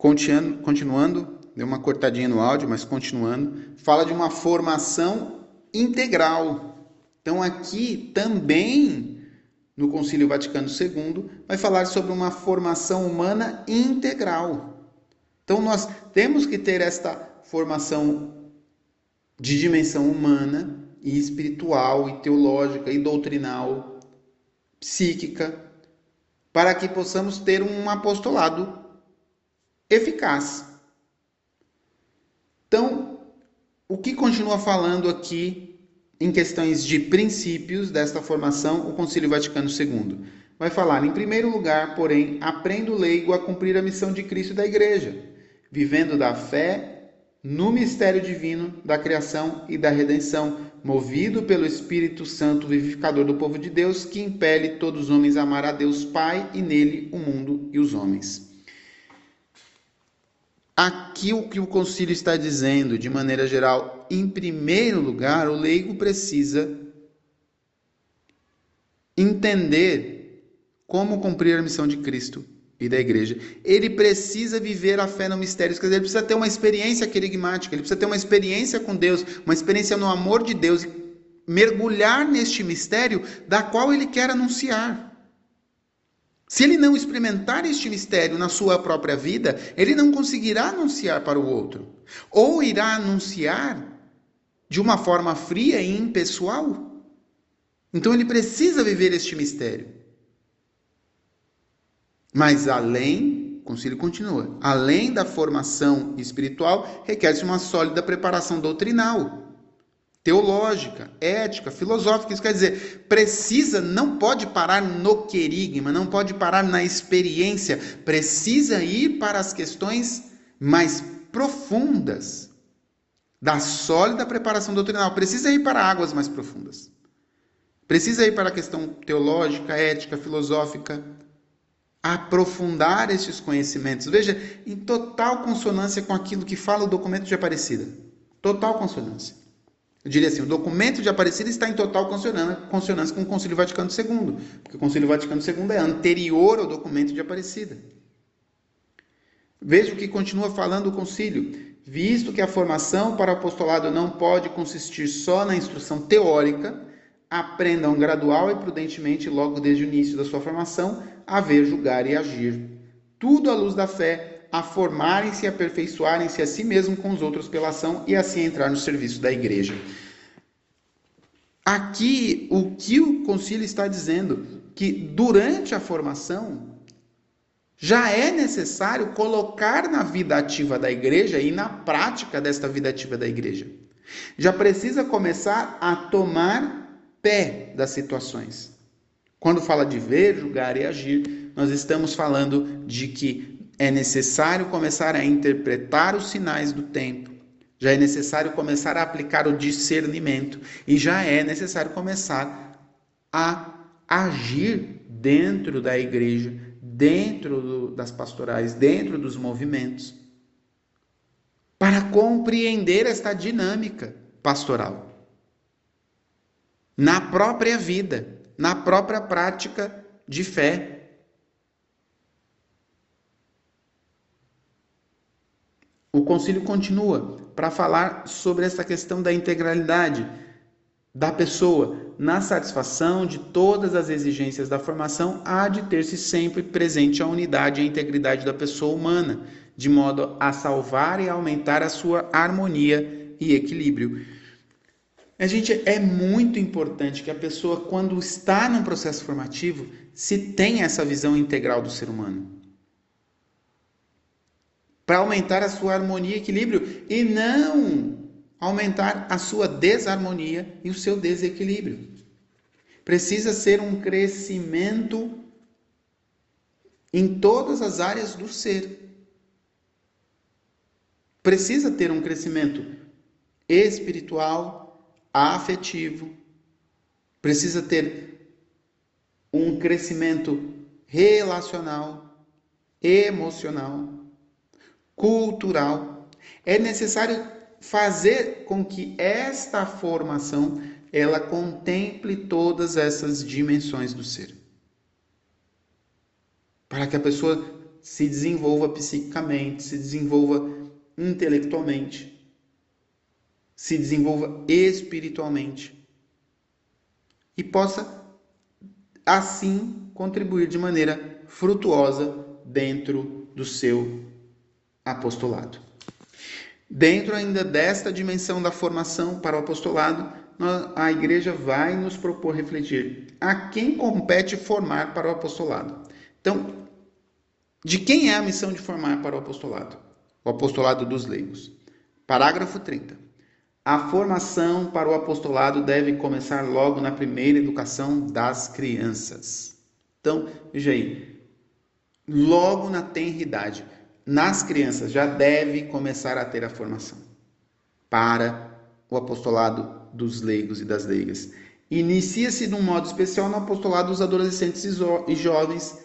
Continuando, continuando, deu uma cortadinha no áudio, mas continuando, fala de uma formação integral. Então aqui também no Concílio Vaticano II vai falar sobre uma formação humana integral. Então nós temos que ter esta formação de dimensão humana e espiritual e teológica e doutrinal, psíquica, para que possamos ter um apostolado eficaz. Então, o que continua falando aqui em questões de princípios desta formação o Concílio Vaticano II? Vai falar, em primeiro lugar, porém, aprenda o leigo a cumprir a missão de Cristo e da Igreja, vivendo da fé no mistério divino da criação e da redenção, movido pelo Espírito Santo vivificador do povo de Deus, que impele todos os homens a amar a Deus Pai e nele o mundo e os homens. Aqui o que o concílio está dizendo, de maneira geral, em primeiro lugar, o leigo precisa entender como cumprir a missão de Cristo e da igreja. Ele precisa viver a fé no mistério, quer dizer, ele precisa ter uma experiência querigmática, ele precisa ter uma experiência com Deus, uma experiência no amor de Deus, mergulhar neste mistério da qual ele quer anunciar. Se ele não experimentar este mistério na sua própria vida, ele não conseguirá anunciar para o outro. Ou irá anunciar de uma forma fria e impessoal. Então ele precisa viver este mistério. Mas além, o concílio continua, além da formação espiritual, requer-se uma sólida preparação doutrinal, teológica, ética, filosófica. Isso quer dizer, precisa, não pode parar no querigma, não pode parar na experiência, precisa ir para as questões mais profundas da sólida preparação doutrinal, precisa ir para águas mais profundas. Precisa ir para a questão teológica, ética, filosófica, aprofundar esses conhecimentos. Veja, em total consonância com aquilo que fala o documento de Aparecida. Total consonância. Eu diria assim, o documento de Aparecida está em total consonância com o Concílio Vaticano II, porque o Concílio Vaticano II é anterior ao documento de Aparecida. Veja o que continua falando o concílio. Visto que a formação para o apostolado não pode consistir só na instrução teórica, aprendam gradual e prudentemente, logo desde o início da sua formação, a ver, julgar e agir. Tudo à luz da fé, a formarem-se e aperfeiçoarem-se a si mesmo com os outros pela ação e assim entrar no serviço da igreja. Aqui, o que o concílio está dizendo? Que durante a formação, já é necessário colocar na vida ativa da igreja e na prática desta vida ativa da igreja. Já precisa começar a tomar pé das situações. Quando fala de ver, julgar e agir, nós estamos falando de que é necessário começar a interpretar os sinais do tempo, já é necessário começar a aplicar o discernimento e já é necessário começar a agir dentro da igreja, dentro do, das pastorais, dentro dos movimentos, para compreender esta dinâmica pastoral na própria vida na própria prática de fé. O concílio continua para falar sobre essa questão da integralidade da pessoa. Na satisfação de todas as exigências da formação, há de ter-se sempre presente a unidade e a integridade da pessoa humana, de modo a salvar e aumentar a sua harmonia e equilíbrio. A gente é muito importante que a pessoa, quando está num processo formativo, se tenha essa visão integral do ser humano. Para aumentar a sua harmonia e equilíbrio e não aumentar a sua desarmonia e o seu desequilíbrio. Precisa ser um crescimento em todas as áreas do ser. Precisa ter um crescimento espiritual, afetivo, precisa ter um crescimento relacional, emocional, cultural. É necessário fazer com que esta formação ela contemple todas essas dimensões do ser. Para que a pessoa se desenvolva psiquicamente, se desenvolva intelectualmente, se desenvolva espiritualmente e possa assim contribuir de maneira frutuosa dentro do seu apostolado. Dentro ainda desta dimensão da formação para o apostolado, a igreja vai nos propor refletir a quem compete formar para o apostolado. Então, de quem é a missão de formar para o apostolado? O apostolado dos leigos. Parágrafo 30. A formação para o apostolado deve começar logo na primeira educação das crianças. Então, veja aí, logo na tenridade, nas crianças já deve começar a ter a formação para o apostolado dos leigos e das leigas. Inicia-se de um modo especial no apostolado dos adolescentes e jovens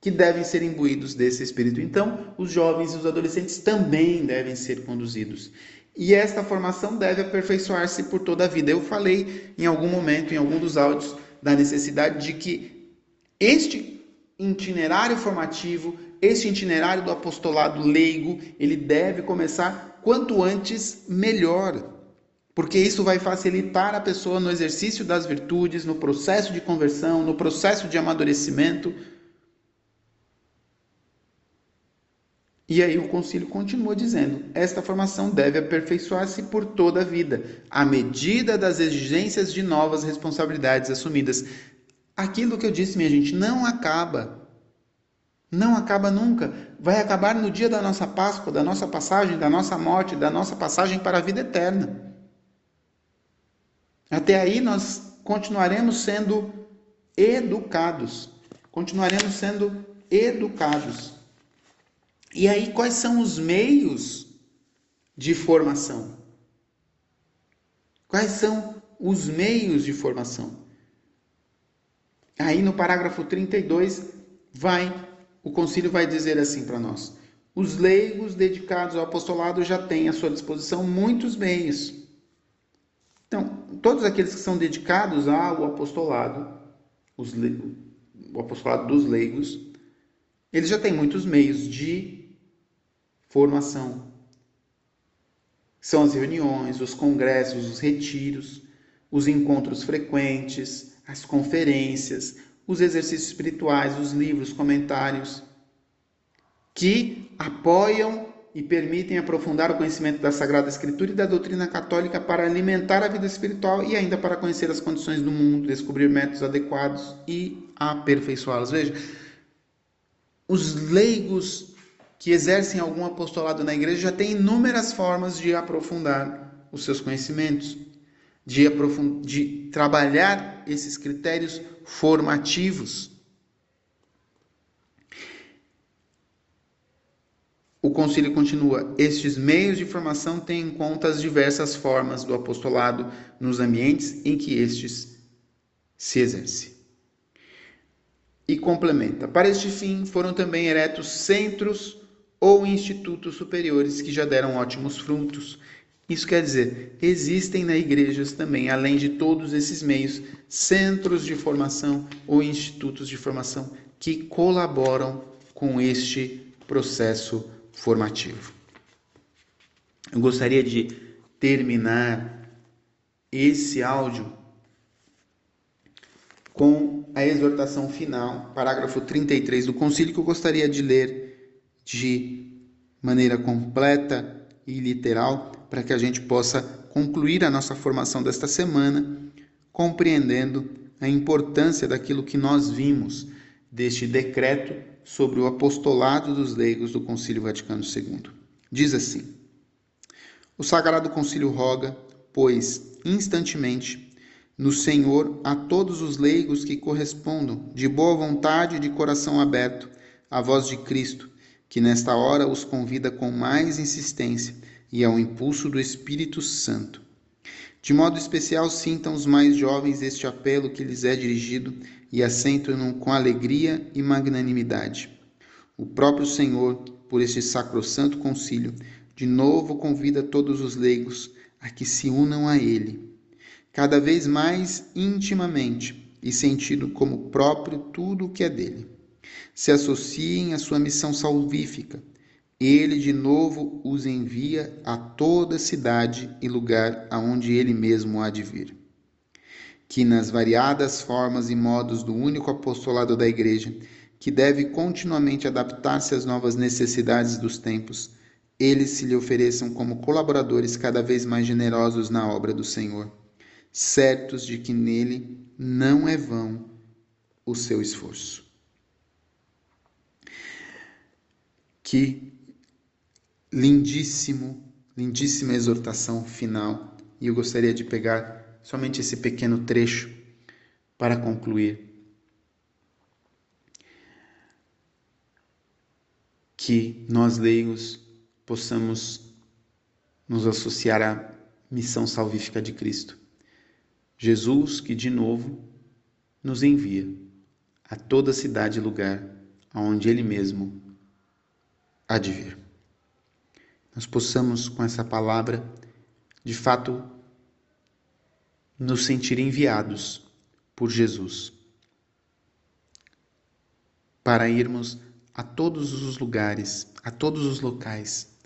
que devem ser imbuídos desse espírito. Então, os jovens e os adolescentes também devem ser conduzidos. E esta formação deve aperfeiçoar-se por toda a vida. Eu falei em algum momento, em algum dos áudios, da necessidade de que este itinerário formativo, este itinerário do apostolado leigo, ele deve começar quanto antes melhor porque isso vai facilitar a pessoa no exercício das virtudes, no processo de conversão, no processo de amadurecimento. E aí o concílio continua dizendo: esta formação deve aperfeiçoar-se por toda a vida, à medida das exigências de novas responsabilidades assumidas. Aquilo que eu disse, minha gente, não acaba. Não acaba nunca. Vai acabar no dia da nossa Páscoa, da nossa passagem, da nossa morte, da nossa passagem para a vida eterna. Até aí nós continuaremos sendo educados. Continuaremos sendo educados. E aí, quais são os meios de formação? Quais são os meios de formação? Aí no parágrafo 32 vai o concílio vai dizer assim para nós: os leigos dedicados ao apostolado já têm à sua disposição muitos meios então, todos aqueles que são dedicados ao apostolado, os, o apostolado dos leigos, eles já têm muitos meios de formação. São as reuniões, os congressos, os retiros, os encontros frequentes, as conferências, os exercícios espirituais, os livros, comentários, que apoiam e permitem aprofundar o conhecimento da Sagrada Escritura e da doutrina católica para alimentar a vida espiritual e ainda para conhecer as condições do mundo, descobrir métodos adequados e aperfeiçoá-los. Veja, os leigos que exercem algum apostolado na igreja já têm inúmeras formas de aprofundar os seus conhecimentos, de, de trabalhar esses critérios formativos O concílio continua: estes meios de formação têm em conta as diversas formas do apostolado nos ambientes em que estes se exerce. E complementa: para este fim foram também eretos centros ou institutos superiores que já deram ótimos frutos. Isso quer dizer, existem na igrejas também, além de todos esses meios, centros de formação ou institutos de formação que colaboram com este processo formativo. Eu gostaria de terminar esse áudio com a exortação final, parágrafo 33 do concílio, que eu gostaria de ler de maneira completa e literal, para que a gente possa concluir a nossa formação desta semana, compreendendo a importância daquilo que nós vimos deste decreto sobre o apostolado dos leigos do Concílio Vaticano II. Diz assim: O Sagrado Concílio roga, pois, instantemente, no Senhor a todos os leigos que correspondam, de boa vontade e de coração aberto, à voz de Cristo, que nesta hora os convida com mais insistência e ao impulso do Espírito Santo. De modo especial, sintam os mais jovens este apelo que lhes é dirigido e assentam-no com alegria e magnanimidade. O próprio Senhor, por este sacrossanto concílio, de novo convida todos os leigos a que se unam a ele, cada vez mais intimamente e sentindo como próprio tudo o que é dele. Se associem à sua missão salvífica. Ele de novo os envia a toda cidade e lugar aonde ele mesmo há de vir. Que nas variadas formas e modos do único apostolado da Igreja, que deve continuamente adaptar-se às novas necessidades dos tempos, eles se lhe ofereçam como colaboradores cada vez mais generosos na obra do Senhor, certos de que nele não é vão o seu esforço. Que lindíssimo, lindíssima exortação final, e eu gostaria de pegar somente esse pequeno trecho para concluir. Que nós leigos possamos nos associar à missão salvífica de Cristo. Jesus, que de novo nos envia a toda cidade e lugar aonde Ele mesmo há de vir. Nós possamos, com essa palavra, de fato, nos sentir enviados por Jesus para irmos a todos os lugares, a todos os locais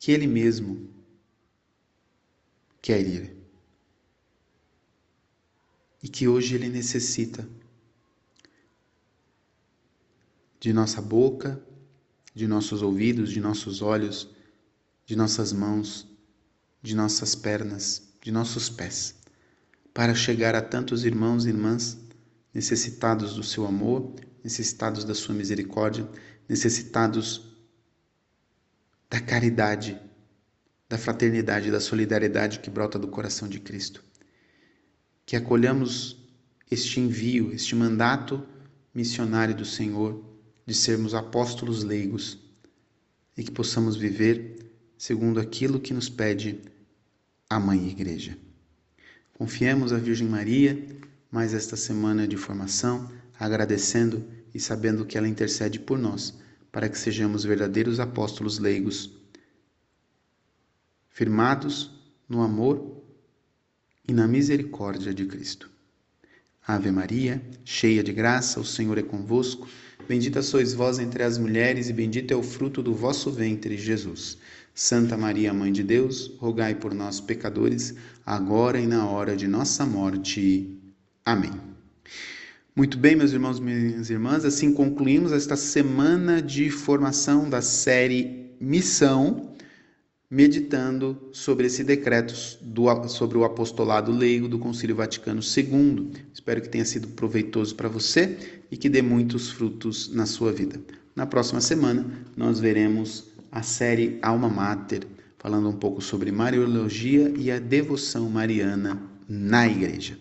que Ele mesmo quer ir. E que hoje Ele necessita de nossa boca, de nossos ouvidos, de nossos olhos, de nossas mãos, de nossas pernas, de nossos pés, para chegar a tantos irmãos e irmãs necessitados do seu amor, necessitados da sua misericórdia, necessitados da caridade, da fraternidade, da solidariedade que brota do coração de Cristo. Que acolhamos este envio, este mandato missionário do Senhor de sermos apóstolos leigos e que possamos viver segundo aquilo que nos pede a Mãe Igreja. Confiemos a Virgem Maria mais esta semana de formação, agradecendo e sabendo que ela intercede por nós para que sejamos verdadeiros apóstolos leigos, firmados no amor e na misericórdia de Cristo. Ave Maria, cheia de graça, o Senhor é convosco. Bendita sois vós entre as mulheres, e bendito é o fruto do vosso ventre, Jesus. Santa Maria, Mãe de Deus, rogai por nós, pecadores, agora e na hora de nossa morte. Amém. Muito bem, meus irmãos e minhas irmãs, assim concluímos esta semana de formação da série Missão, meditando sobre esse decreto do, sobre o apostolado leigo do Concílio Vaticano II. Espero que tenha sido proveitoso para você e que dê muitos frutos na sua vida. Na próxima semana, nós veremos a série Alma Mater, falando um pouco sobre Mariologia e a devoção mariana na igreja.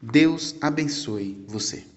Deus abençoe você.